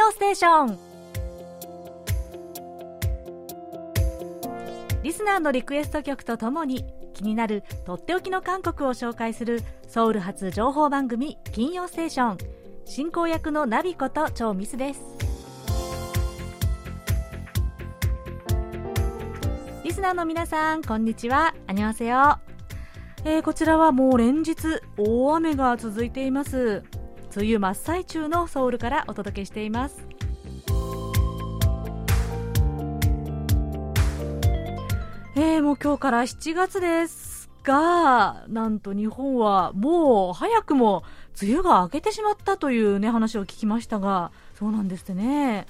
曜ステーション。リスナーのリクエスト曲とともに気になるとっておきの韓国を紹介するソウル発情報番組金曜ステーション。進行役のナビこと超ミスです。リスナーの皆さんこんにちは。あにわせよえー、こちらはもう連日大雨が続いています。梅雨真っ最中のソウルからお届けしています。えー、もう今日から7月ですがなんと日本はもう早くも梅雨が明けてしまったというね話を聞きましたがそうなんですね。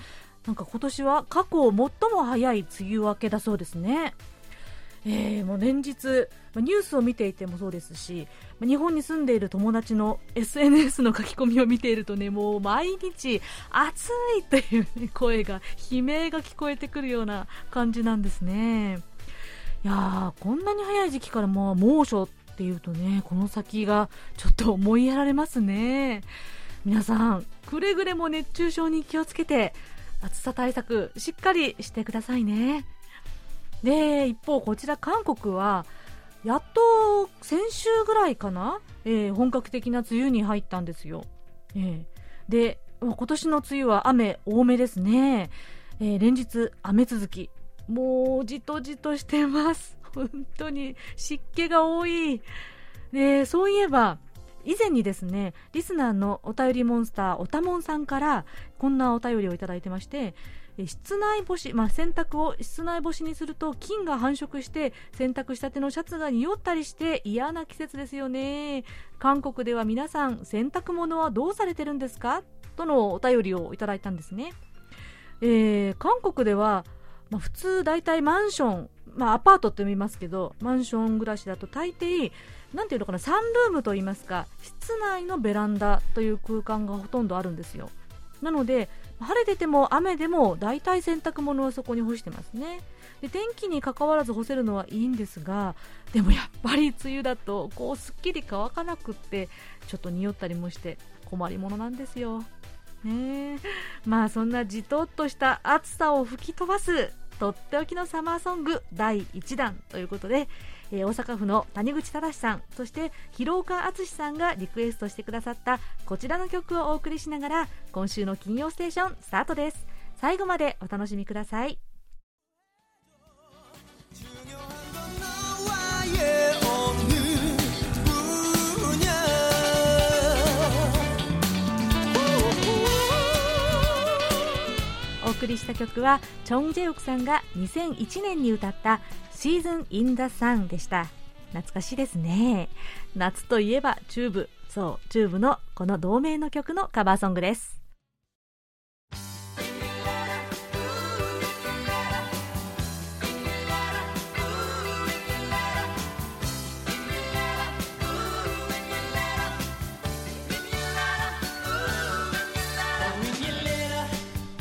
なんか今年は過去最も早い梅雨明けだそうですね。えー、もう連日、ニュースを見ていてもそうですし、日本に住んでいる友達の SNS の書き込みを見ているとね、もう毎日暑いという声が、悲鳴が聞こえてくるような感じなんですね。いやー、こんなに早い時期からもう猛暑っていうとね、この先がちょっと思いやられますね。皆さん、くれぐれも熱中症に気をつけて、暑さ対策しっかりしてくださいね。で一方、こちら韓国はやっと先週ぐらいかな、えー、本格的な梅雨に入ったんですよ。えー、で今年の梅雨は雨多めですね、えー、連日雨続き。もうじとじとしてます。本当に湿気が多い。でそういえば以前にですねリスナーのお便りモンスターおたもんさんからこんなお便りをいただいてまして室内干し、まあ、洗濯を室内干しにすると菌が繁殖して洗濯したてのシャツが匂ったりして嫌な季節ですよね。韓国では皆さん洗濯物はどうされてるんですか？とのお便りをいただいたんですね、えー、韓国では、まあ、普通大体マンション、まあ、アパートって読みますけどマンション暮らしだと大抵なんていうのかなサンルームといいますか室内のベランダという空間がほとんどあるんですよ。なので晴れてても雨でも大体洗濯物はそこに干してますね。で天気にかかわらず干せるのはいいんですがでもやっぱり梅雨だとこうすっきり乾かなくってちょっと匂ったりもして困りものなんですよ。ね。まあそんなじとっとした暑さを吹き飛ばすとっておきのサマーソング第1弾ということでえー、大阪府の谷口正さんそして広岡敦さんがリクエストしてくださったこちらの曲をお送りしながら今週の金曜ステーションスタートです。最後までお楽しみください。お送りした曲はチョン・ジェヨクさんが2001年に歌ったシーズン・イン・ダ・サンでした。懐かしいですね。夏といえば TUBE。そうチューブのこの同名の曲のカバーソングです。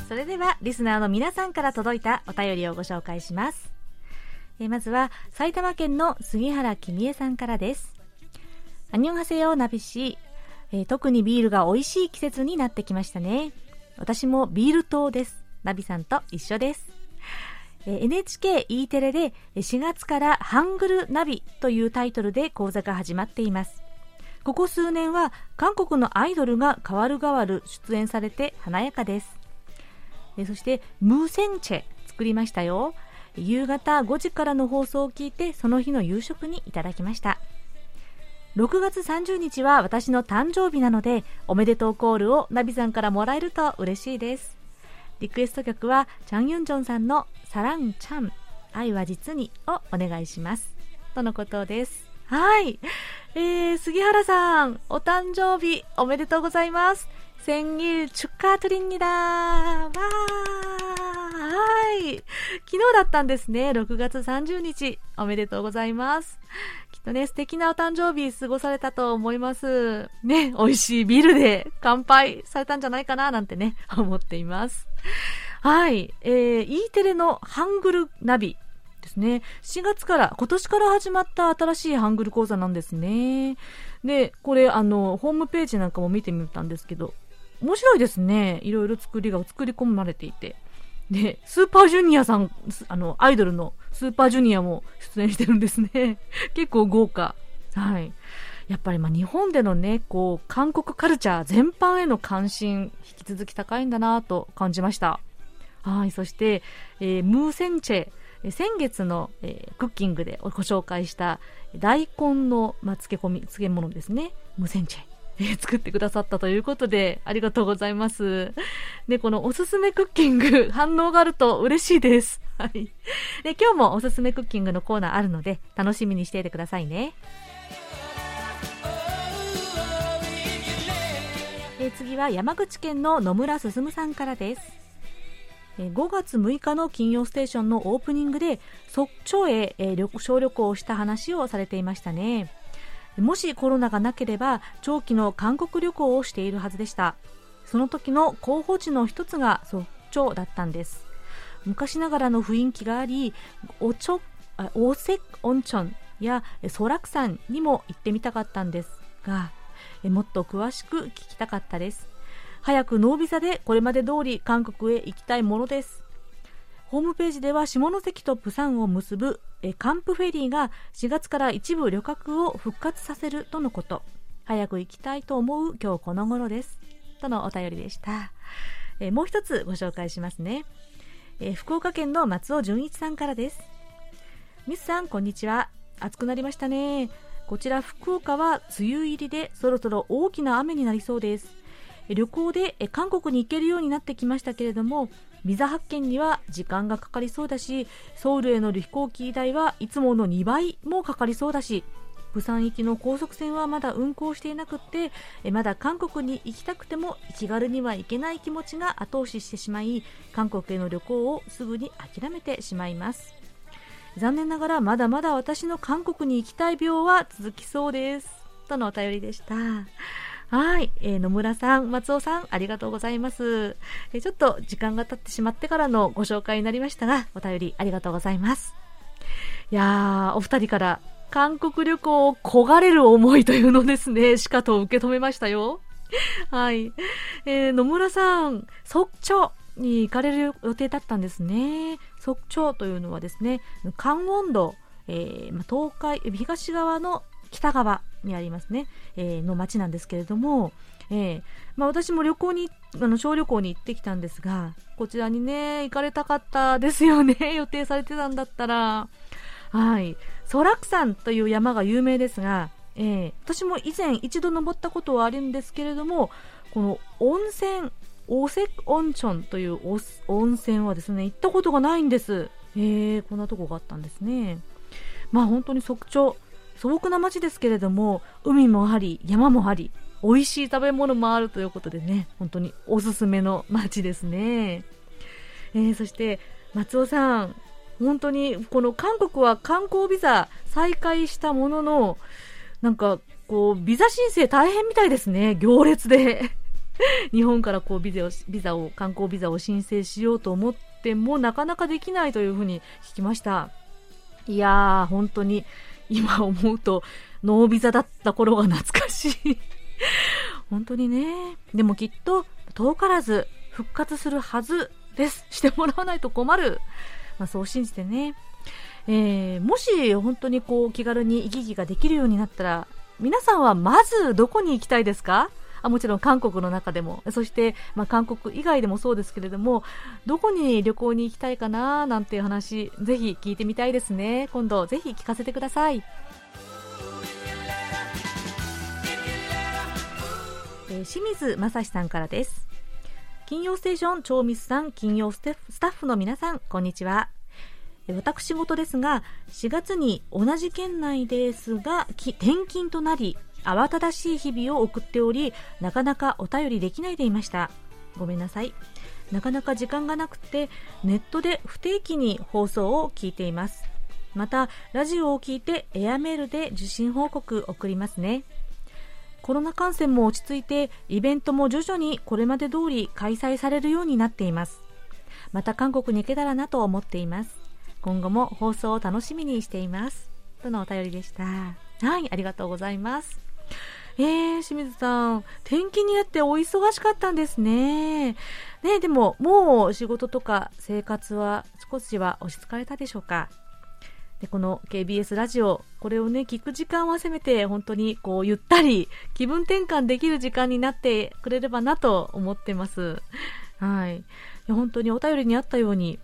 それではリスナーの皆さんから届いたお便りをご紹介します。えまずは埼玉県の杉原君江さんからです。アニョンハセヨナビシ、えー、特にビールが美味しい季節になってきましたね。私もビール党です。ナビさんと一緒です。え NHKE テレで4月からハングルナビというタイトルで講座が始まっています。ここ数年は韓国のアイドルが代わる代わる出演されて華やかです。そして、ムーセンチェ作りましたよ。夕方5時からの放送を聞いてその日の夕食にいただきました。6月30日は私の誕生日なのでおめでとうコールをナビさんからもらえると嬉しいです。リクエスト曲はチャン・ユンジョンさんの「サラン・チャン愛は実に」をお願いします。とのことです。はい、えー、杉原さんお誕生日おめでとうございます。 생일축하드립니다わーはい。昨日だったんですね。6月30日。おめでとうございます。きっとね、素敵なお誕生日過ごされたと思います。ね、美味しいビールで乾杯されたんじゃないかななんてね、思っています。はい。えー、E テレのハングルナビですね。4月から、今年から始まった新しいハングル講座なんですね。で、これ、あの、ホームページなんかも見てみたんですけど、 面白いですね。いろいろ作りが作り込まれていて。で、スーパージュニアさん、あの、アイドルのスーパージュニアも出演してるんですね。結構豪華。はい。やっぱりまあ日本でのね、こう、韓国カルチャー全般への関心、引き続き高いんだなと感じました。はい、そして、えー、ムーセンチェ、先月の、えー、クッキングでご紹介した大根の、まあ、漬け込み、漬物ですね。ムーセンチェ。えー、作ってくださったということで、ありがとうございます。で、このおすすめクッキング、反応があると嬉しいです。はい。で、今日もおすすめクッキングのコーナーあるので、楽しみにしていてくださいね。え次は山口県の野村進さんからです5月6日の金曜ステーションのオープニングで即長へ、え小旅行をした話をされていましたねもしコロナがなければ長期の韓国旅行をしているはずでした。その時の候補地の一つが即長だったんです。昔ながらの雰囲気がありおちょオセク温泉やソラク山にも行ってみたかったんですがもっと詳しく聞きたかったです。早くノービザでこれまで通り韓国へ行きたいものです。ホームページでは下関とプサンを結ぶカンプフェリーが4月から一部旅客を復活させるとのこと。早く行きたいと思う今日この頃です。とのお便りでした。えもう一つご紹介しますね。え福岡県の松尾純一さんからです。ミスさんこんにちは。暑くなりましたね。こちら福岡は梅雨入りでそろそろ大きな雨になりそうです。旅行で韓国に行けるようになってきましたけれどもビザ発見には時間がかかりそうだしソウルへの飛行機代はいつもの2倍もかかりそうだし釜山行きの高速船はまだ運行していなくってまだ韓国に行きたくても気軽には行けない気持ちが後押ししてしまい韓国への旅行をすぐに諦めてしまいます残念ながらまだまだ私の韓国に行きたい病は続きそうです。とのお便りでした。はい、えー、野村さん、松尾さん、ありがとうございます、えー、ちょっと時間が経ってしまってからのご紹介になりましたが、お便りありがとうございます。いやー、お二人から韓国旅行を焦がれる思いというのですね、しかと受け止めましたよ。はい。えー、野村さん、即調に行かれる予定だったんですね。即調というのはですね、関温道、えー、東海、東側の北側にありますね、えー、の町なんですけれども、えーまあ、私も旅行に、あの小旅行に行ってきたんですが、こちらにね、行かれたかったですよね、予定されてたんだったら。はい。ソラク山という山が有名ですが、えー、私も以前一度登ったことはあるんですけれども、この温泉オセク温泉という温泉はですね、行ったことがないんです。へえ、こんなとこがあったんですね。まあ本当に即調、素朴な街ですけれども、海もあり、山もあり、美味しい食べ物もあるということでね、本当におすすめの街ですね。えー、そして松尾さん、本当にこの韓国は観光ビザ再開したものの、なんかこう、ビザ申請大変みたいですね、行列で。日本からこうビザをビザを観光ビザを申請しようと思ってもなかなかできないというふうに聞きましたいやー本当に今思うとノービザだった頃が懐かしい。本当にね。でもきっと遠からず復活するはずです。してもらわないと困る、まあ、そう信じてね。えー、もし本当にこう気軽に行き来ができるようになったら皆さんはまずどこに行きたいですか？あもちろん韓国の中でも、そして、まあ、韓国以外でもそうですけれども、どこに旅行に行きたいかななんていう話、ぜひ聞いてみたいですね。今度ぜひ聞かせてください。えー、清水正史さんからです。金曜ステーション超ミスさん、金曜スタッフの皆さん、こんにちは。私事ですが、4月に同じ県内ですが、転勤となり、慌ただしい日々を送っておりなかなかお便りできないでいました。ごめんなさい。なかなか時間がなくてネットで不定期に放送を聞いています。またラジオを聞いてエアメールで受信報告送りますね。コロナ感染も落ち着いてイベントも徐々にこれまで通り開催されるようになっています。また韓国に行けたらなと思っています。今後も放送を楽しみにしています。とのお便りでした。はいありがとうございます。えー、清水さん、転勤になってお忙しかったんですね。ねでも、もう仕事とか生活は少しは落ち着かれたでしょうか？でこの KBS ラジオ、これをね、聞く時間はせめて本当にこうゆったり気分転換できる時間になってくれればなと思ってます。はい。本当にお便りにあったように、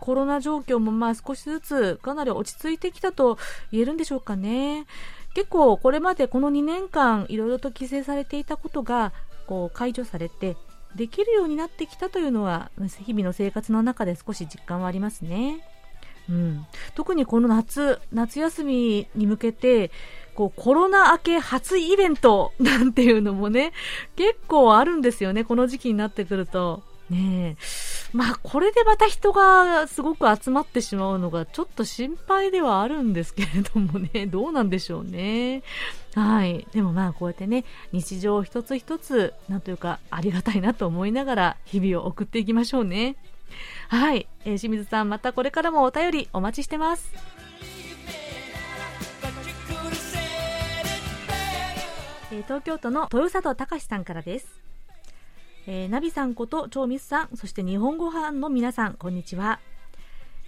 コロナ状況もまあ少しずつかなり落ち着いてきたと言えるんでしょうかね。結構これまでこの2年間いろいろと規制されていたことがこう解除されてできるようになってきたというのは日々の生活の中で少し実感はありますね。うん、特にこの夏、夏休みに向けて、こうコロナ明け初イベントなんていうのもね、結構あるんですよね、この時期になってくると。ねえ。まあ、これでまた人がすごく集まってしまうのがちょっと心配ではあるんですけれどもね、どうなんでしょうね。はい。でもまあ、こうやってね、日常一つ一つ、なんというか、ありがたいなと思いながら、日々を送っていきましょうね。はい、えー、清水さんまたこれからもお便りお待ちしてますえー、東京都の豊里隆さんからです、えー、ナビさんこと超ミスさんそして日本語班の皆さんこんにちは。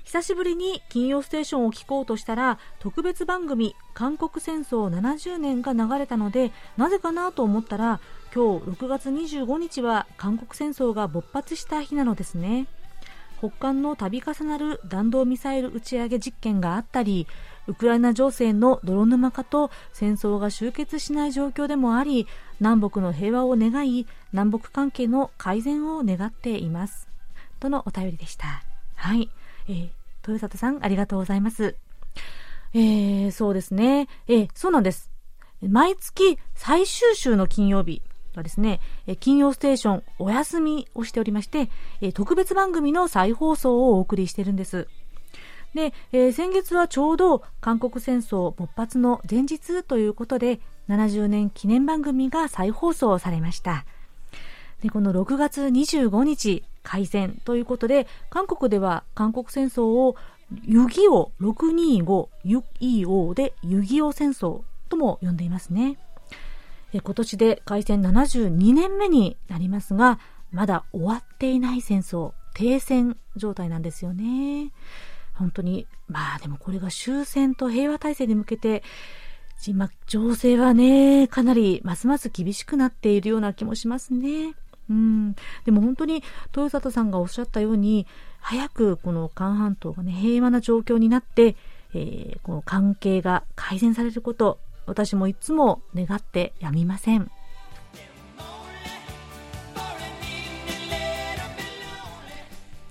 久しぶりに金曜ステーションを聞こうとしたら特別番組韓国戦争70年が流れたのでなぜかなと思ったら今日6月25日は韓国戦争が勃発した日なのですね。北韓の度重なる弾道ミサイル打ち上げ実験があったりウクライナ情勢の泥沼化と戦争が終結しない状況でもあり南北の平和を願い南北関係の改善を願っています。とのお便りでした。はい、えー、豊里さんありがとうございます。えー、そうですね。えー、そうなんです。毎月最終週の金曜日はですね、金曜ステーションお休みをしておりまして、特別番組の再放送をお送りしてるんです。で、えー、先月はちょうど韓国戦争勃発の前日ということで、70年記念番組が再放送されました。で、この6月25日、開戦ということで、韓国では韓国戦争を遊戯王625ユイオで遊戯王戦争とも呼んでいますね。今年で開戦72年目になりますが、まだ終わっていない戦争、停戦状態なんですよね。本当に、まあでもこれが終戦と平和体制に向けて、今、情勢はね、かなりますます厳しくなっているような気もしますね。うん。でも本当に、豊里さんがおっしゃったように、早くこの韓半島がね、平和な状況になって、えー、この関係が改善されること、私もいつも願ってやみません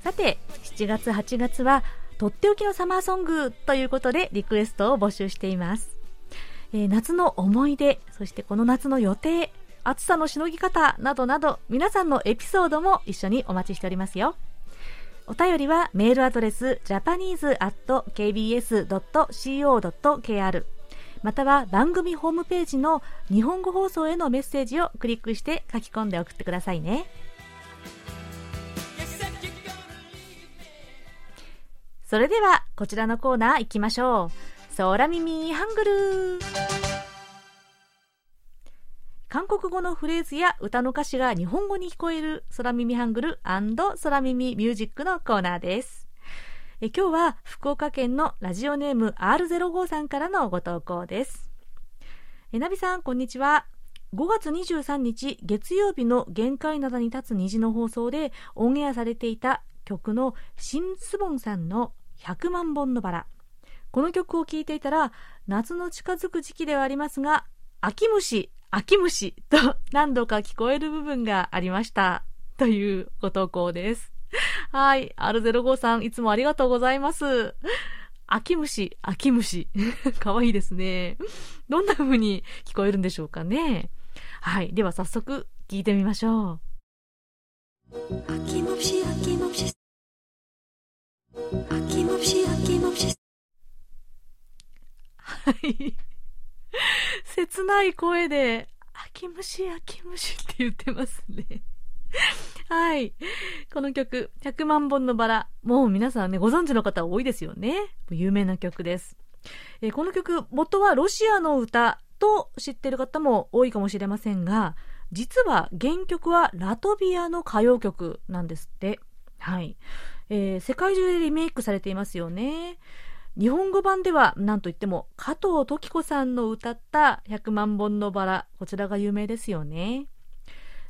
さて7月8月はとっておきのサマーソングということでリクエストを募集しています、えー、夏の思い出そしてこの夏の予定暑さのしのぎ方などなど皆さんのエピソードも一緒にお待ちしておりますよ。お便りはメールアドレス japanese.kbs.co.kr または番組ホームページの日本語放送へのメッセージをクリックして書き込んで送ってくださいね。それではこちらのコーナー行きましょう空耳ハングル韓国語のフレーズや歌の歌詞が日本語に聞こえる空耳ハングル空耳ミュージックのコーナーですえ今日は福岡県のラジオネーム R05 さんからのご投稿です。えナビさん、こんにちは。5月23日月曜日の限界灘に立つ虹の放送でオンエアされていた曲のシン・スボンさんの100万本のバラ。この曲を聴いていたら夏の近づく時期ではありますが、秋虫、秋虫と何度か聞こえる部分がありました。というご投稿です。はい。R05 さん、いつもありがとうございます。秋虫、秋虫。かわいいですね。どんな風に聞こえるんでしょうかね。はい。では早速聞いてみましょう。秋虫、秋虫。秋虫、はい。切ない声で、秋虫、秋虫って言ってますね。はい。この曲、100万本のバラ。もう皆さんね、ご存知の方多いですよね。有名な曲です。えー、この曲、元はロシアの歌と知ってる方も多いかもしれませんが、実は原曲はラトビアの歌謡曲なんですって。はい。えー、世界中でリメイクされていますよね。日本語版では何といっても加藤登紀子さんの歌った100万本のバラ、こちらが有名ですよね。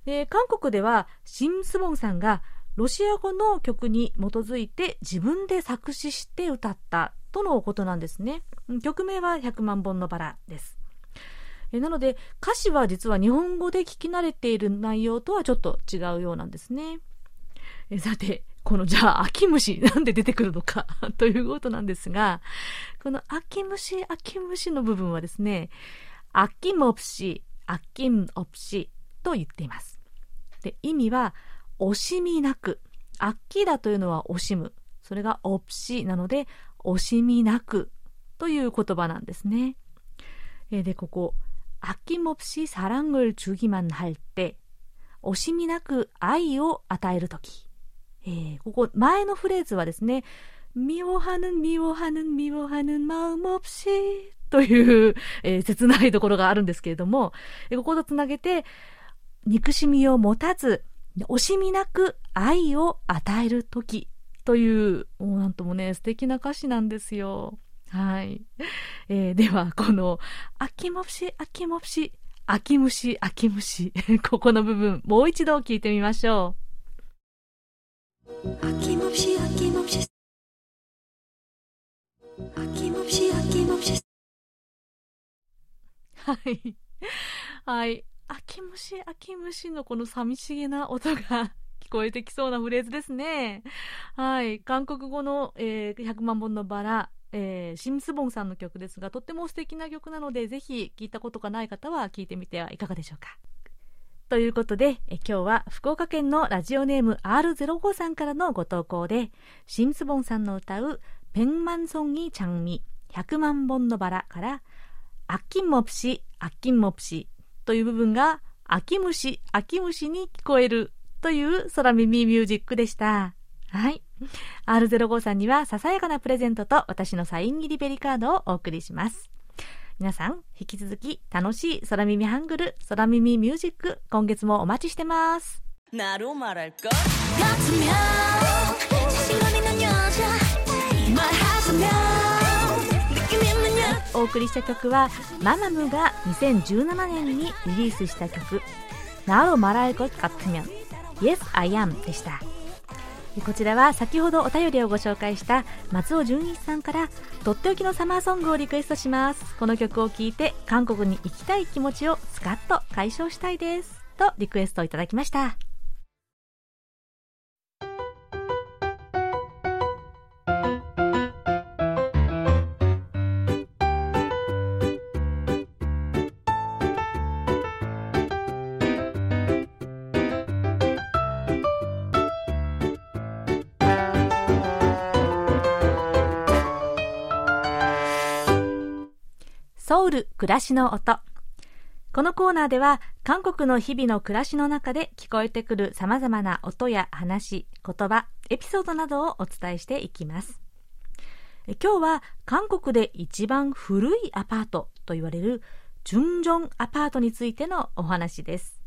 で、韓国ではシン・スボンさんがロシア語の曲に基づいて自分で作詞して歌ったとのことなんですね。曲名は100万本のバラです。なので歌詞は実は日本語で聞き慣れている内容とはちょっと違うようなんですね。さて、このじゃあ、秋虫、なんで出てくるのかということなんですが、この秋虫、秋虫の部分はですね、秋もぷし、秋んおぷしと言っています。で、意味は、惜しみなく。秋だというのは惜しむ。それがおぷしなので、惜しみなくという言葉なんですね。えで、ここ、秋もぷし사랑을주기만할 때、 惜しみなく愛を与えるとき。 えー、ここ前のフレーズはですね、身をはぬん、ミをはぬん、ミをはぬん、マウモプシという、えー、切ないところがあるんですけれども、えー、こことつなげて、憎しみを持たず、惜しみなく愛を与える時という、もうなんともね、素敵な歌詞なんですよ。はい。えー、では、この、あきもプシ、あきもプシ、あきむし、あきむし、ここの部分、もう一度聞いてみましょう。はいはい秋虫秋虫のこの寂しげな音が 聞こえてきそうなフレーズですね。はい韓国語の、えー、100万本のバラえー、シムスボンさんの曲ですがとっても素敵な曲なのでぜひ聞いたことがない方は聞いてみてはいかがでしょうか？ということで、え今日は福岡県のラジオネーム R05 さんからのご投稿で、シンスボンさんの歌う、ペンマンソンギチャンミ、100万本のバラから、アッキンモプシ、アッキンモプシという部分が、秋虫、秋虫に聞こえるという空耳ミュージックでした。はい。R05 さんにはささやかなプレゼントと私のサイン入りベリカードをお送りします。皆さん、引き続き楽しい空耳ハングル、空耳ミュージック、今月もお待ちしてます。お送りした曲は、ママムが2017年にリリースした曲、なるまらイこかっミみン、Yes, I am でした。こちらは先ほどお便りをご紹介した松尾純一さんからとっておきのサマーソングをリクエストします。この曲を聴いて韓国に行きたい気持ちをスカッと解消したいです。とリクエストをいただきました。ソウル暮らしの音。このコーナーでは韓国の日々の暮らしの中で聞こえてくる様々な音や話、言葉、エピソードなどをお伝えしていきます。今日は韓国で一番古いアパートと言われるチュンジョンアパートについてのお話です。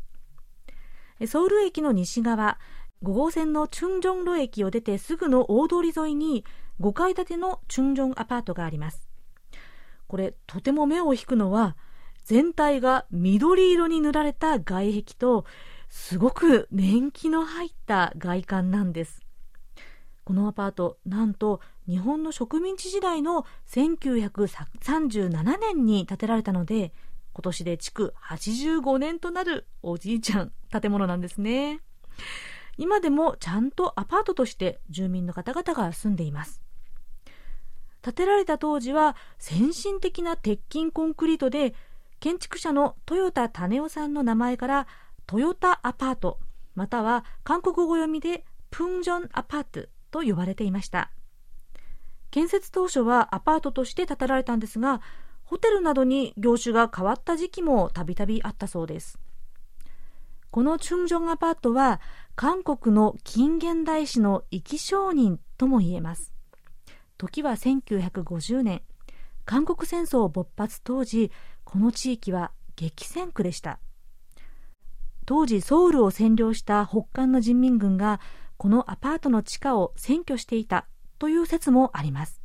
ソウル駅の西側5号線のチュンジョン路駅を出てすぐの大通り沿いに5階建てのチュンジョンアパートがあります。これとても目を引くのは全体が緑色に塗られた外壁とすごく年季の入った外観なんです。このアパートなんと日本の植民地時代の1937年に建てられたので今年で築85年となるおじいちゃん建物なんですね。今でもちゃんとアパートとして住民の方々が住んでいます。建てられた当時は先進的な鉄筋コンクリートで建築者の豊田種夫さんの名前からトヨタアパートまたは韓国語読みでプンジョンアパートと呼ばれていました。建設当初はアパートとして建てられたんですがホテルなどに業種が変わった時期もたびたびあったそうです。このチュンジョンアパートは韓国の近現代史の生き証人とも言えます。時は1950年。韓国戦争勃発当時この地域は激戦区でした。当時ソウルを占領した北韓の人民軍がこのアパートの地下を占拠していたという説もあります。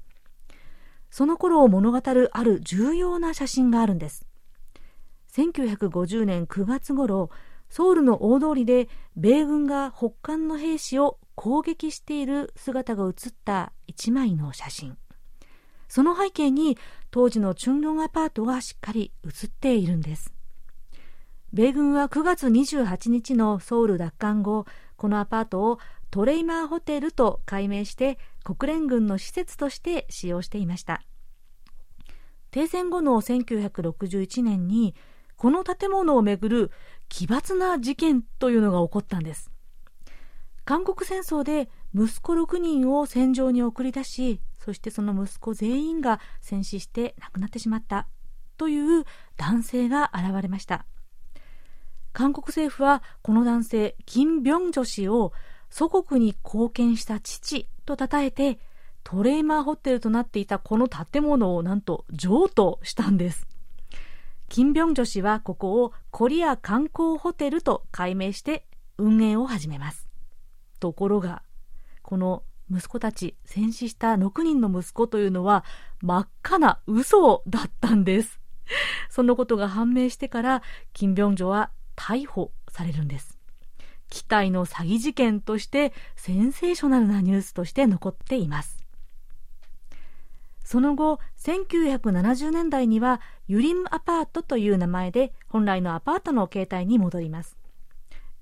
その頃を物語るある重要な写真があるんです。1950年9月頃ソウルの大通りで米軍が北韓の兵士を攻撃している姿が写った一枚の写真。その背景に当時のチュンロンアパートがしっかり写っているんです。米軍は9月28日のソウル奪還後このアパートをトレイマーホテルと改名して国連軍の施設として使用していました。停戦後の1961年にこの建物をめぐる奇抜な事件というのが起こったんです。韓国戦争で息子6人を戦場に送り出しそしてその息子全員が戦死して亡くなってしまったという男性が現れました。韓国政府はこの男性キム・ビョンジョ氏を祖国に貢献した父と称えてトレーマーホテルとなっていたこの建物をなんと譲渡したんです。キム・ビョンジョ氏はここをコリア観光ホテルと改名して運営を始めます。ところがこの息子たち戦死した6人の息子というのは真っ赤な嘘だったんです。そのことが判明してからキム・ビョンジョは逮捕されるんです。期待の詐欺事件としてセンセーショナルなニュースとして残っています。その後1970年代にはユリムアパートという名前で本来のアパートの形態に戻ります。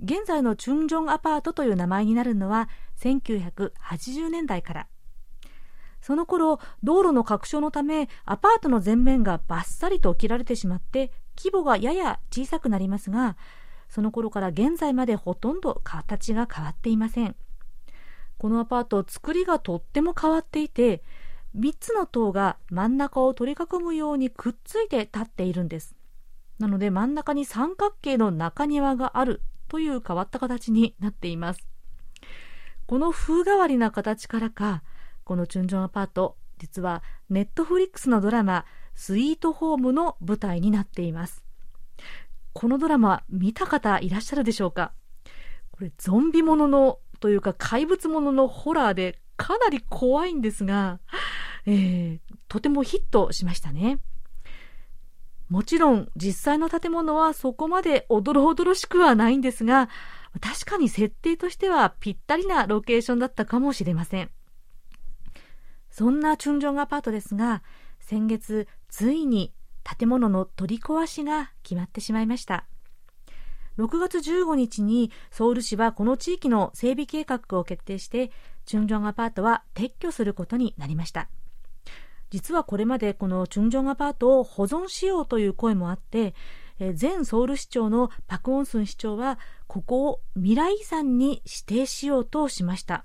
現在のチュンジョンアパートという名前になるのは1980年代から。その頃道路の拡張のためアパートの前面がバッサリと切られてしまって規模がやや小さくなりますがその頃から現在までほとんど形が変わっていません。このアパート作りがとっても変わっていて3つの塔が真ん中を取り囲むようにくっついて立っているんです。なので真ん中に三角形の中庭があるという変わった形になっています。この風変わりな形からかこのチュンジョンアパート実はネットフリックスのドラマスイートホームの舞台になっています。このドラマ見た方いらっしゃるでしょうか？これゾンビもののというか怪物もののホラーでかなり怖いんですが、えー、とてもヒットしましたね。もちろん実際の建物はそこまでおどろおどろしくはないんですが確かに設定としてはぴったりなロケーションだったかもしれません。そんなチュンジョンアパートですが先月ついに建物の取り壊しが決まってしまいました。6月15日にソウル市はこの地域の整備計画を決定してチュンジョンアパートは撤去することになりました。実はこれまでこのチュンジョンアパートを保存しようという声もあって前ソウル市長のパク・オンスン市長はここを未来遺産に指定しようとしました。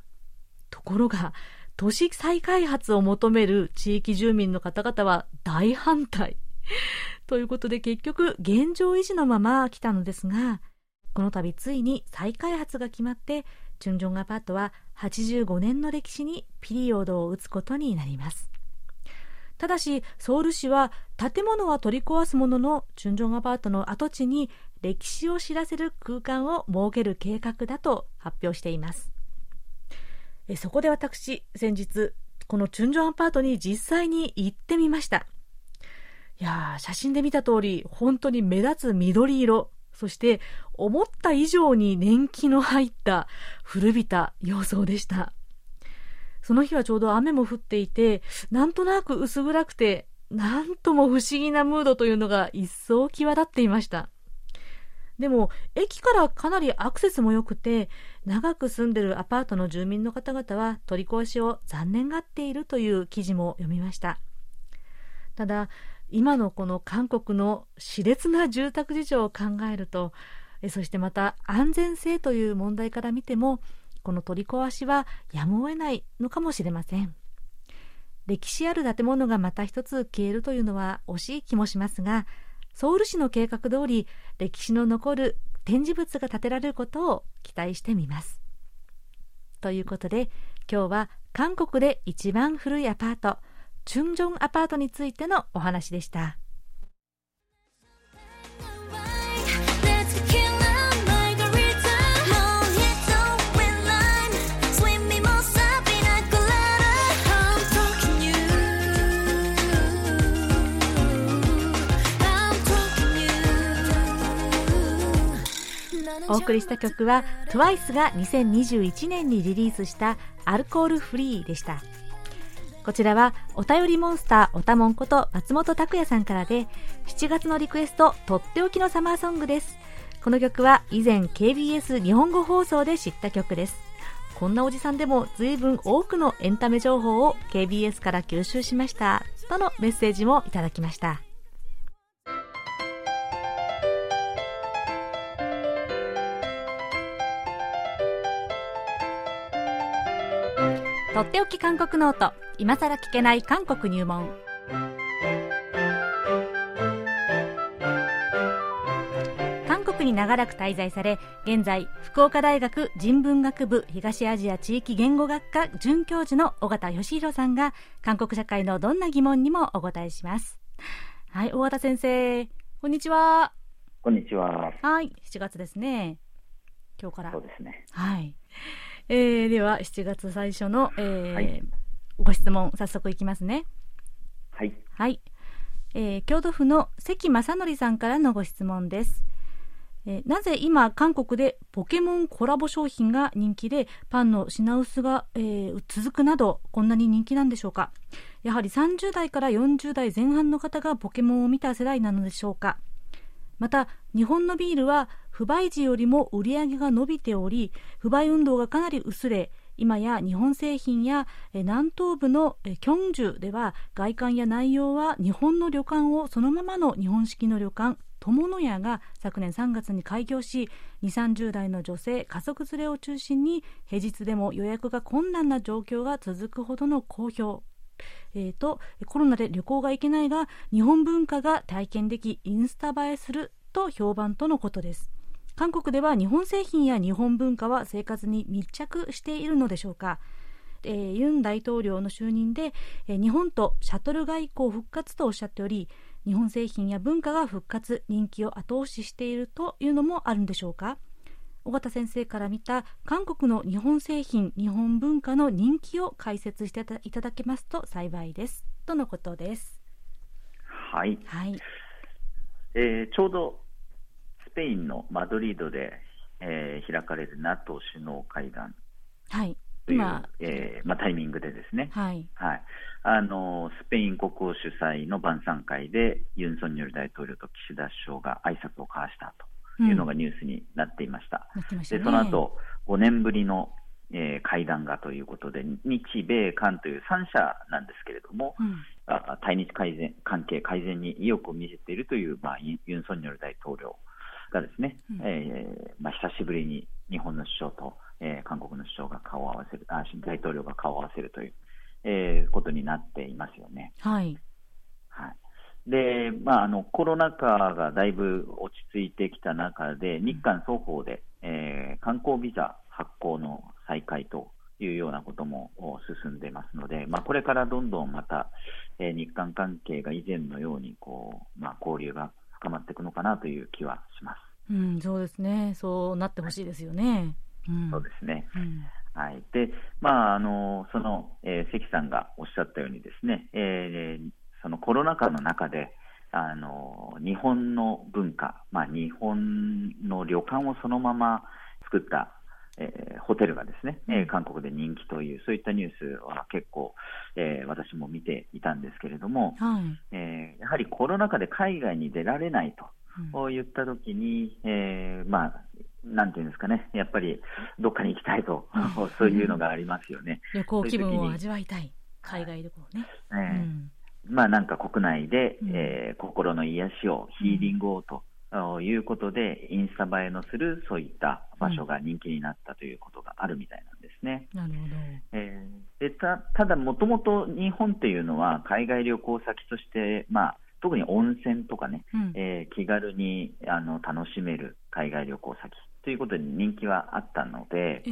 ところが都市再開発を求める地域住民の方々は大反対。ということで結局現状維持のまま来たのですがこの度ついに再開発が決まってチュンジョンアパートは85年の歴史にピリオドを打つことになります。ただしソウル市は建物は取り壊すもののチュンジョンアパートの跡地に歴史を知らせる空間を設ける計画だと発表していますえそこで私先日このチュンジョンアパートに実際に行ってみましたいや、写真で見た通り、本当に目立つ緑色、そして思った以上に年季の入った古びた様相でした。その日はちょうど雨も降っていて、なんとなく薄暗くて、なんとも不思議なムードというのが一層際立っていました。でも、駅からかなりアクセスも良くて、長く住んでるアパートの住民の方々は取り壊しを残念がっているという記事も読みました。ただ、今のこの韓国の熾烈な住宅事情を考えるとそしてまた安全性という問題から見てもこの取り壊しはやむを得ないのかもしれません歴史ある建物がまた一つ消えるというのは惜しい気もしますがソウル市の計画通り歴史の残る展示物が建てられることを期待してみますということで今日は韓国で一番古いアパートチュンジョンアパートについてのお話でした。送りした曲は TWICE が2021年にリリースしたアルコールフリーでした。こちらはお便りモンスターおたもんこと松本拓也さんからで7月のリクエストとっておきのサマーソングです。この曲は以前 KBS 日本語放送で知った曲です。こんなおじさんでも随分多くのエンタメ情報を KBS から吸収しました。とのメッセージもいただきました。とっておき韓国ノート。今さら聞けない韓国入門。韓国に長らく滞在され現在福岡大学人文学部東アジア地域言語学科准教授の尾形義弘さんが韓国社会のどんな疑問にもお答えします。はい尾形先生こんにちは。こんにちは。はい7月ですね。今日から。そうですね。はいえー、では7月最初の、えーはい、ご質問早速いきますね。はい、はい。えー、京都府の関正則さんからのご質問です、えー、なぜ今韓国でポケモンコラボ商品が人気でパンの品薄が、えー、続くなどこんなに人気なんでしょうか。やはり30代から40代前半の方がポケモンを見た世代なのでしょうかまた日本のビールは不買時よりも売り上げが伸びており不買運動がかなり薄れ今や日本製品や南東部のキョンジュでは外観や内容は日本の旅館をそのままの日本式の旅館友の屋が昨年3月に開業し2 3 0代の女性家族連れを中心に平日でも予約が困難な状況が続くほどの好評。えーとコロナで旅行が行けないが日本文化が体験できインスタ映えすると評判とのことです。韓国では日本製品や日本文化は生活に密着しているのでしょうか、えー、ユン大統領の就任で、えー、日本とシャトル外交復活とおっしゃっており日本製品や文化が復活人気を後押ししているというのもあるんでしょうか。尾形先生から見た韓国の日本製品日本文化の人気を解説していただけますと幸いです。とのことです。はい、はい。えー、ちょうどスペインのマドリードで、えー、開かれる NATO 首脳会談。はい。今、えーまあ、タイミングでですね、はい。はい、あのスペイン国王主催の晩餐会でユン・ソンニョル大統領と岸田首相が挨拶を交わしたというのがニュースになっていました。うん、でその後5年ぶりの、えー、会談がということで日米韓という3者なんですけれども、うん、あ対日改善関係改善に意欲を見せているという、まあ、ユン・ソンニョル大統領がですね、うん、えー、まあ、久しぶりに日本の首相と、えー、韓国の首相が顔を合わせるあ、大統領が顔を合わせるという、えー、ことになっていますよね。はい。はい。で、まあ、あのコロナ禍がだいぶ落ち着いてきた中で、日韓双方で、えー、観光ビザ発行の再開というようなことも進んでいますので、まあ、これからどんどんまた、えー、日韓関係が以前のようにこう、まあ、交流が深まっていくのかなという気はします。うん、そうですね。そうなってほしいですよね。うん、そうですね。うん、はい。で、まあ、あの、その、えー、関さんがおっしゃったようにですね、えー、そのコロナ禍の中で、あの、日本の文化、まあ、日本の旅館をそのまま作ったえー、ホテルがですね、えー、韓国で人気という、そういったニュースは結構、えー、私も見ていたんですけれども、はい、えやはりコロナ禍で海外に出られないと、うん、言ったときに、えまあ、なんていうんですかね、やっぱりどっかに行きたいと、うん、そういうのがありますよね。旅行気分を味わいたい、海外旅行ね。えー、うんまあ、なんか国内で、えー、心の癒しを、ヒーリングをとということで、インスタ映えのするそういった場所が人気になったということがあるみたいなんですね。なるほど。えー、でたただ、もともと日本っていうのは海外旅行先として、まあ、特に温泉とかね、うん、えー、気軽にあの楽しめる海外旅行先ということに人気はあったので、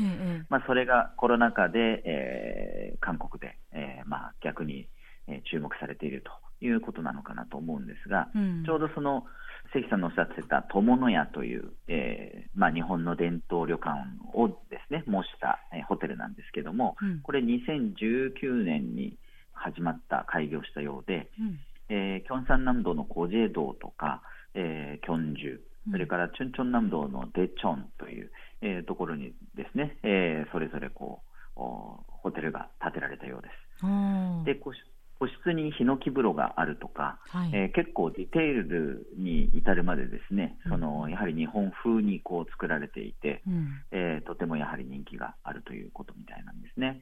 まあ、それがコロナ禍で、えー、韓国で、えーまあ、逆に、えー、注目されているということなのかなと思うんですが、うん、ちょうどその関さんのおっしゃってた友の屋という、えーまあ、日本の伝統旅館をですね模した、えー、ホテルなんですけども、うん、これ2019年に始まった開業したようで、うん、えー、キョンサン南道のコジェ道とか、えー、キョンジュそれからチュンチョン南道のデチョンという、えー、ところにですね、えー、それぞれこうホテルが建てられたようです。で個室にヒノキ風呂があるとか、はい、えー、結構ディテールに至るまでですね、うん、そのやはり日本風にこう作られていて、うん、えー、とてもやはり人気があるということみたいなんですね。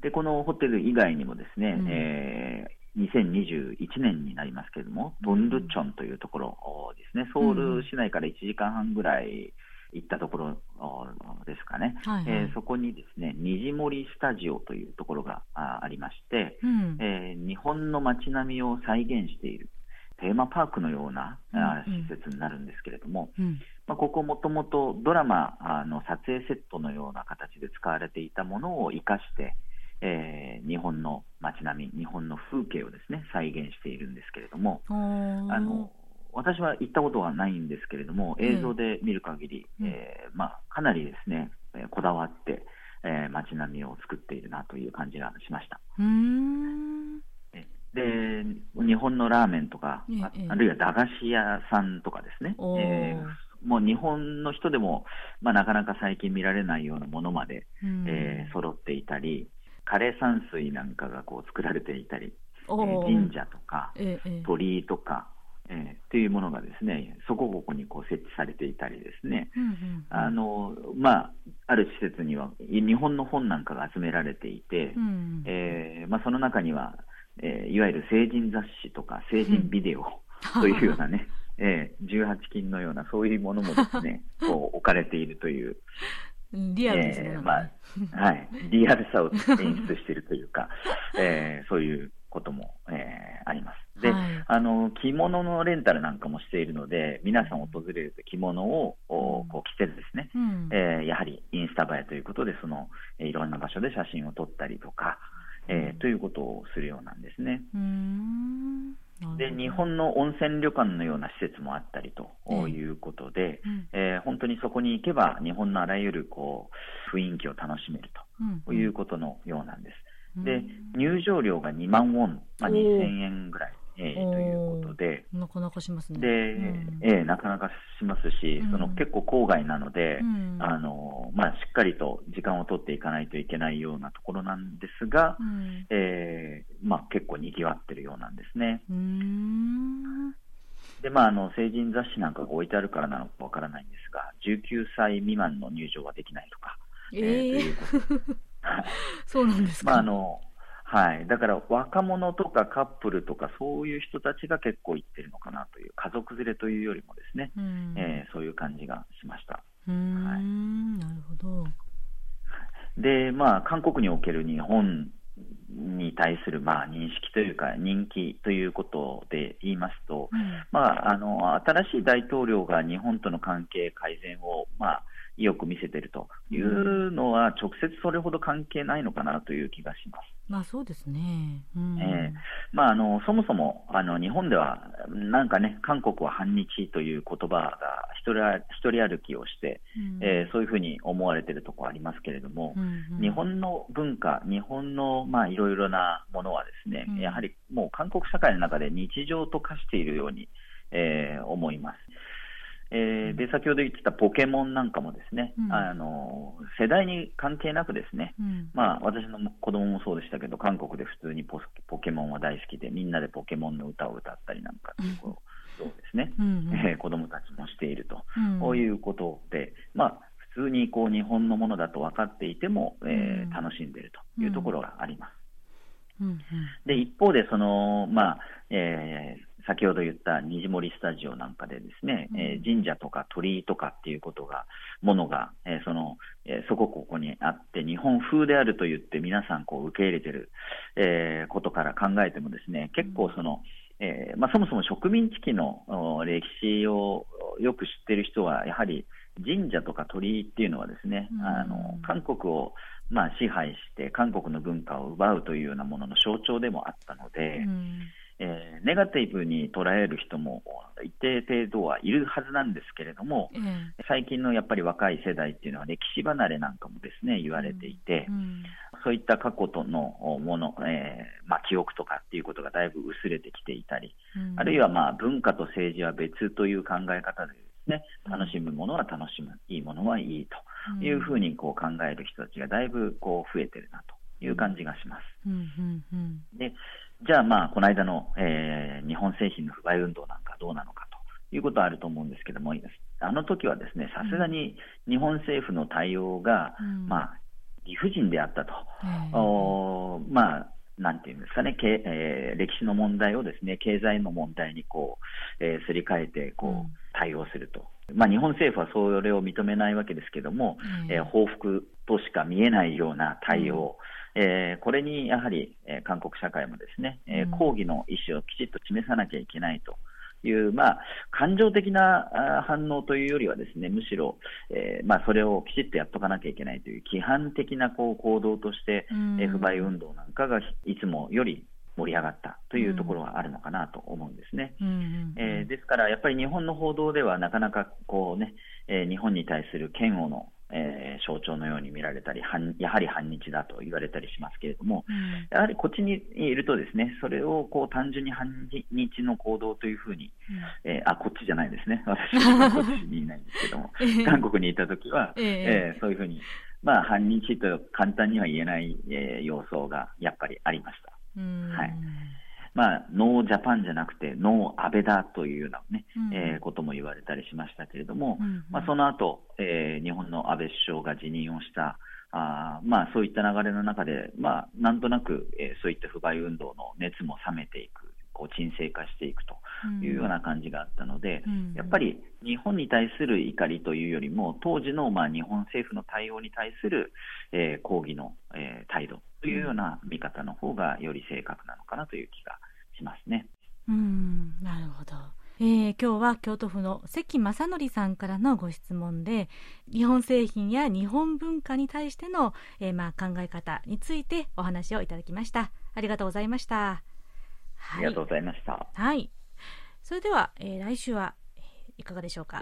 でこのホテル以外にもですね、うん、えー、2021年になりますけれども、トンルチョンというところですね、ソウル市内から1時間半ぐらい行ったところですかね、はいはい、えー、そこにですね虹森スタジオというところがありまして、うん、えー、日本の街並みを再現しているテーマパークのような、うん、施設になるんですけれども、うん、まあ、ここもともとドラマの撮影セットのような形で使われていたものを生かして、えー、日本の街並み、日本の風景をですね再現しているんですけれども、あの私は行ったことはないんですけれども、映像で見る限り、うん、えー、まあ、かなりですね、こだわって、えー、街並みを作っているなという感じがしました。で日本のラーメンとか、ああるいは駄菓子屋さんとかですね、えー、もう日本の人でも、まあ、なかなか最近見られないようなものまで、えー、揃っていたり、枯山水なんかがこう作られていたり、えー、神社とか、鳥居とか、えー、というものがですねそこここにこう設置されていたりですね、うんうん、あのまあ、ある施設には日本の本なんかが集められていて、うん、えー、まあ、その中には、えー、いわゆる成人雑誌とか成人ビデオというようなね、えー、18金のようなそういうものもですね こう置かれているという。リアルですね、えー、まあはい、リアルさを演出しているというか、えー、そういうことも、えー、あります。で、はい、あの着物のレンタルなんかもしているので、皆さん訪れると着物を、こう着てですね、うん、えー、やはりインスタ映えということで、その、えー、いろんな場所で写真を撮ったりとか、えー、ということをするようなんですね。で日本の温泉旅館のような施設もあったりということで、えー、えー、本当にそこに行けば日本のあらゆるこう雰囲気を楽しめるということのようなんです。で入場料が2万ウォン、まあ、2000円ぐらい。えー、ということで、なかなかしますね。で、うん、えー、なかなかしますし、うん、その結構郊外なので、うん、あのまあ、しっかりと時間を取っていかないといけないようなところなんですが、うん、えー、まあ、結構賑わってるようなんですね。で、まあ、あの成人雑誌なんかが置いてあるからなのかわからないんですが、19歳未満の入場はできないとか、えー、えー、ということ そうなんですか。まああのはい、だから若者とかカップルとかそういう人たちが結構行ってるのかなという家族連れというよりもですね、うん、えー、そういう感じがしました。はい、なるほど。で、まあ、韓国における日本に対するまあ認識というか人気ということで言いますと、うん、まあ、あの新しい大統領が日本との関係改善を、まあ、意欲見せているというのは、直接それほど関係ないのかなという気がします。まあそうですね。うん、えー、まああのそもそもあの日本ではなんかね韓国は反日という言葉が一人一人歩きをして、うん、えー、そういうふうに思われているところありますけれども、うんうん、日本の文化、日本のまあいろいろなものはですね、うん、やはりもう韓国社会の中で日常と化しているように、えー、思います。えー、で先ほど言ってたポケモンなんかもですね、うん、あの世代に関係なくですね、うん、まあ、私の子供もそうでしたけど韓国で普通にポポケモンは大好きでみんなでポケモンの歌を歌ったりなんかっていうことですね、うんえー、子供たちもしていると、こういうことで、まあ、普通にこう日本のものだと分かっていても、えー、楽しんでいるというところがあります。で一方でその、まあえー先ほど言った虹森スタジオなんかでですね、うん、えー、神社とか鳥居とかっていうことが、ものが、えー、その、えー、そこここにあって、日本風であると言って皆さんこう受け入れてる、えー、ことから考えてもですね、結構その、えーまあ、そもそも植民地期の歴史をよく知っている人は、やはり神社とか鳥居っていうのはですね、うん、あの韓国をまあ、支配して韓国の文化を奪うというようなものの象徴でもあったので、うん、えー、ネガティブに捉える人も一定程度はいるはずなんですけれども、うん、最近のやっぱり若い世代っていうのは歴史離れなんかもですね言われていて、うん、そういった過去とのもの、えーまあ、記憶とかっていうことがだいぶ薄れてきていたり、あるいはまあ文化と政治は別という考え方でね楽しむものは楽しむ、いいものはいいというふうにこう考える人たちがだいぶこう増えてるなという感じがします。でじゃあ、まあ、この間の、えー、日本製品の不買運動なんかどうなのかということはあると思うんですけども、あの時はですね、さすがに日本政府の対応が、うん、まあ、理不尽であったと。うん、おまあなんていうんですかね、けえー、歴史の問題をですね経済の問題にこう、えー、すり替えてこう、うん、対応すると、まあ、日本政府はそれを認めないわけですけども、うん、えー、報復としか見えないような対応、えー、これにやはり、えー、韓国社会もですね、えー、抗議の意思をきちっと示さなきゃいけないと。いう、まあ、感情的な反応というよりはですね、むしろ、えー、まあ、それをきちっとやっとかなきゃいけないという規範的なこう行動として、え不買運動なんかがいつもより盛り上がったというところはあるのかなと思うんですね。えですから、やっぱり日本の報道ではなかなかこうね、えー、日本に対する嫌悪のえー、象徴のように見られたりやはり反日だと言われたりしますけれども、うん、やはりこっちにいるとですねそれをこう単純に反日の行動というふうに、うん、えー、あこっちじゃないですね。私はこっちにいないんですけども 韓国にいた時は、えー、えー、そういうふうに、まあ、反日と簡単には言えない、えー、様相がやっぱりありました。はいまあ、ノージャパンじゃなくて、ノー安倍だというようなね、うん、えー、ことも言われたりしましたけれども、うんうん、まあ、その後、えー、日本の安倍首相が辞任をした、あまあ、そういった流れの中で、まあ、なんとなく、えー、そういった不買運動の熱も冷めていく、こう沈静化していくというような感じがあったので、うん、やっぱりに対する怒りというよりも、当時のまあ日本政府の対応に対する、えー、抗議の、えー、態度というような見方の方がより正確なのかなという気がしますね。うんなるほど。えー、今日は京都府の関正則さんからのご質問で日本製品や日本文化に対しての、えー、まあ、考え方についてお話をいただきました。ありがとうございました、はい、ありがとうございました。はい。それでは、えー、来週はいかがでしょうか？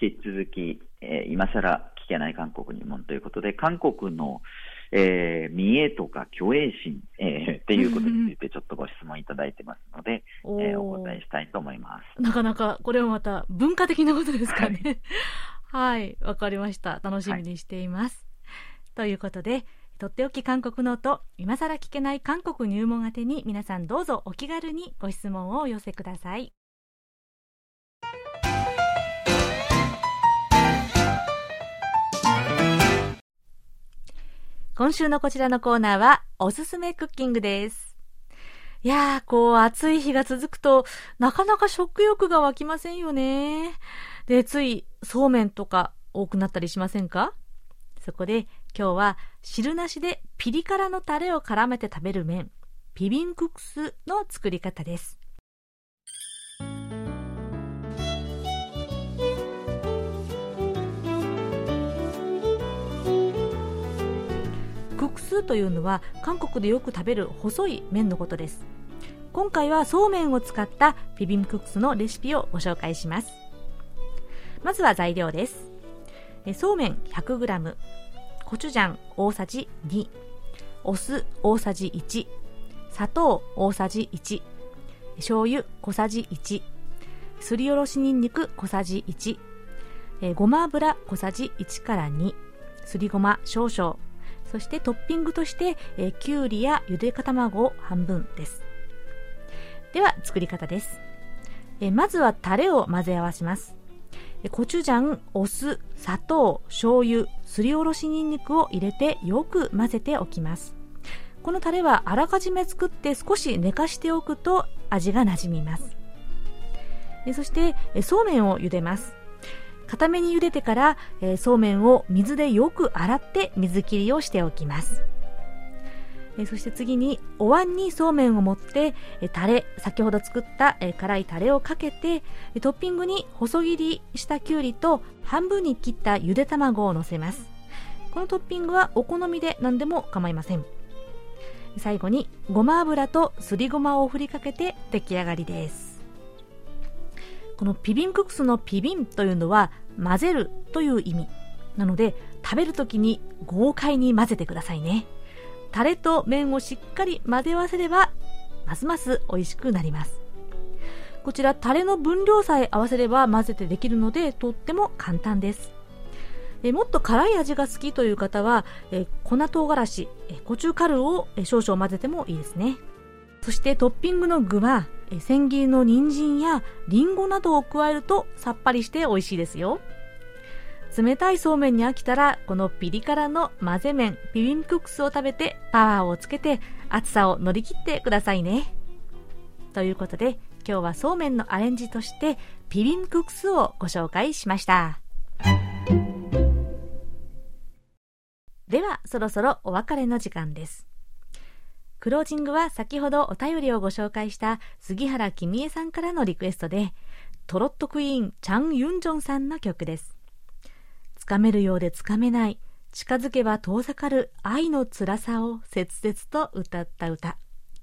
引き続き、え今さら聞けない韓国入門ということで韓国のえー、見栄とか虚栄心、えー、っていうことについてちょっとご質問いただいてますので、おえー、お答えしたいと思います。なかなか、これはまた文化的なことですかね。はい、わ、はい、かりました。楽しみにしています。はい、ということで、とっておき韓国ノート、今更聞けない韓国入門宛てに皆さんどうぞお気軽にご質問をお寄せください。今週のこちらのコーナーは、おすすめクッキングです。いやー、こう、暑い日が続くと、なかなか食欲が湧きませんよね。で、つい、そうめんとか多くなったりしませんか？そこで、今日は、汁なしでピリ辛のタレを絡めて食べる麺、ピビンククスの作り方です。スというのは韓国でよく食べる細い麺のことです。今回はそうめんを使ったビビンクックスのレシピをご紹介します。まずは材料です。そうめん 100g コチュジャン大さじ2お酢大さじ1砂糖大さじ1醤油小さじ1すりおろしにんにく小さじ1えごま油小さじ1から2すりごま少々そしてトッピングとして、えー、きゅうりやゆでか卵を半分です。では、作り方です。えー、まずはタレを混ぜ合わします。えコチュジャン、お酢、砂糖、醤油、すりおろしにんにくを入れてよく混ぜておきます。このタレはあらかじめ作って少し寝かしておくと味がなじみます。そして、そうめんを茹でます。固めに茹でてから、えー、そうめんを水でよく洗って水切りをしておきます。え、そして次にお椀にそうめんを盛って、えー、タレ先ほど作った、え、辛いタレをかけてトッピングに細切りしたきゅうりと半分に切ったゆで卵をのせます。このトッピングはお好みで何でも構いません。最後にごま油とすりごまを振りかけて出来上がりです。このピビンクックスのピビンというのは混ぜるという意味。なので食べるときに豪快に混ぜてくださいね。タレと麺をしっかり混ぜ合わせればますます美味しくなります。こちらタレの分量さえ合わせれば混ぜてできるのでとっても簡単です。えもっと辛い味が好きという方はえ粉唐辛子えコチュカルを少々混ぜてもいいですね。そしてトッピングの具は千切りの人参やりんごなどを加えるとさっぱりして美味しいですよ。冷たいそうめんに飽きたらこのピリ辛の混ぜ麺ビビンクックスを食べてパワーをつけて暑さを乗り切ってくださいね。ということで今日はそうめんのアレンジとしてピビンクックスをご紹介しました。ではそろそろお別れの時間です。クロージングは先ほどお便りをご紹介した杉原君江さんからのリクエストでトロットクイーンチャン・ユンジョンさんの曲です。つかめるようでつかめない近づけば遠ざかる愛の辛さを切々と歌った歌。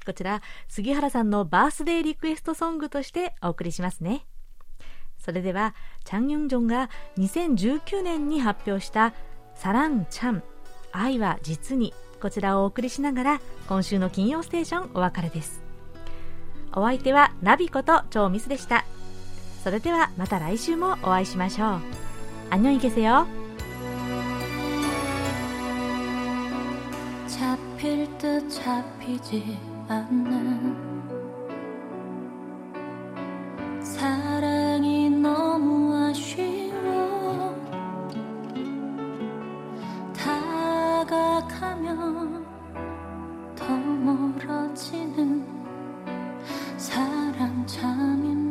こちら杉原さんのバースデーリクエストソングとしてお送りしますね。それではチャン・ユンジョンが2019年に発表したサラン・チャン愛は実にこちらをお送りしながら今週の金曜ステーションお別れですお相手はナビこと超ミスでしたそれではまた来週もお会いしましょう안녕히계세요잡힐듯잡히지않는사랑 하면 더 멀어지는 사랑 참임